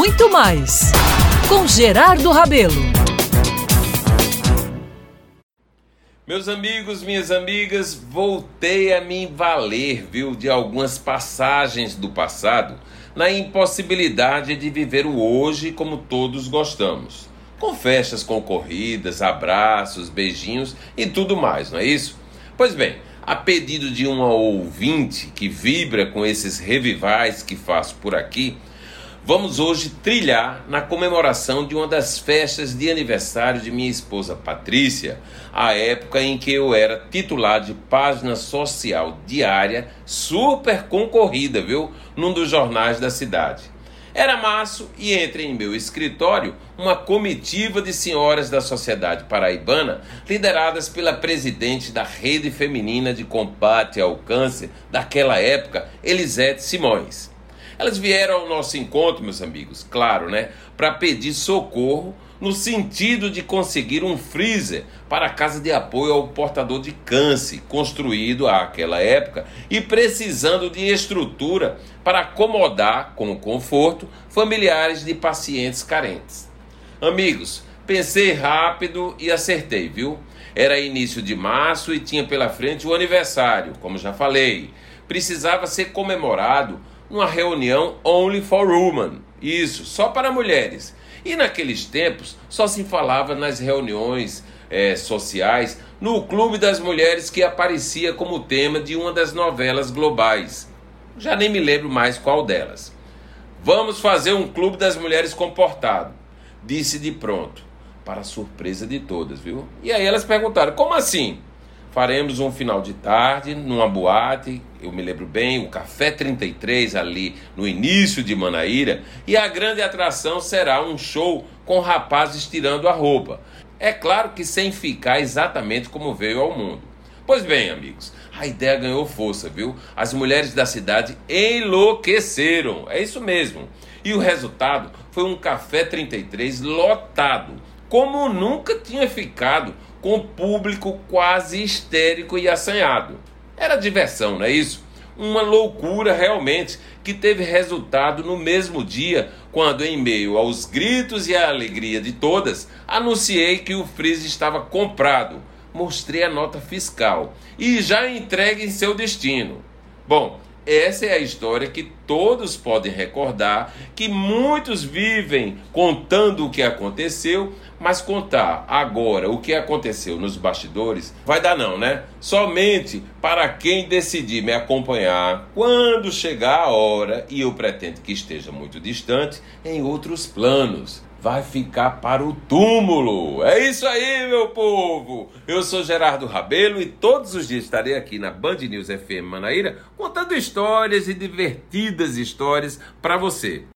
muito mais com Gerardo Rabelo. Meus amigos, minhas amigas, voltei a me valer, viu, de algumas passagens do passado na impossibilidade de viver o hoje como todos gostamos. Com festas concorridas, abraços, beijinhos e tudo mais, não é isso? Pois bem, a pedido de uma ouvinte que vibra com esses revivais que faço por aqui, vamos hoje trilhar na comemoração de uma das festas de aniversário de minha esposa Patrícia, a época em que eu era titular de página social diária super concorrida, viu? Num dos jornais da cidade. Era março e entra em meu escritório uma comitiva de senhoras da sociedade paraibana, lideradas pela presidente da Rede Feminina de Combate ao Câncer daquela época, Elisete Simões. Elas vieram ao nosso encontro, meus amigos, claro, né, para pedir socorro no sentido de conseguir um freezer para a casa de apoio ao portador de câncer, construído àquela época e precisando de estrutura para acomodar com conforto familiares de pacientes carentes. Amigos, pensei rápido e acertei, viu? Era início de março e tinha pela frente o aniversário, como já falei. Precisava ser comemorado numa reunião only for women. Isso, só para mulheres e naqueles tempos só se falava nas reuniões é, sociais no Clube das Mulheres que aparecia como tema de uma das novelas globais. Já nem me lembro mais qual delas. Vamos fazer um Clube das Mulheres comportado, disse de pronto, para surpresa de todas, viu? E aí elas perguntaram: como assim? Faremos um final de tarde numa boate, eu me lembro bem, o Café 33 ali no início de Manaíra, e a grande atração será um show com rapazes tirando a roupa. É claro que sem ficar exatamente como veio ao mundo. Pois bem, amigos, a ideia ganhou força, viu? As mulheres da cidade enlouqueceram, é isso mesmo. E o resultado foi um Café 33 lotado, como nunca tinha ficado com público quase histérico e assanhado. Era diversão, não é isso? Uma loucura realmente, que teve resultado no mesmo dia, quando, em meio aos gritos e à alegria de todas, anunciei que o freezer estava comprado. Mostrei a nota fiscal e já entregue em seu destino. Bom, essa é a história que todos podem recordar, que muitos vivem contando o que aconteceu, mas contar agora o que aconteceu nos bastidores vai dar não, né? Somente para quem decidir me acompanhar quando chegar a hora, e eu pretendo que esteja muito distante, em outros planos vai ficar para o túmulo. É isso aí, meu povo! Eu sou Gerardo Rabelo e todos os dias estarei aqui na Band News FM Manaíra contando histórias e divertidas histórias para você.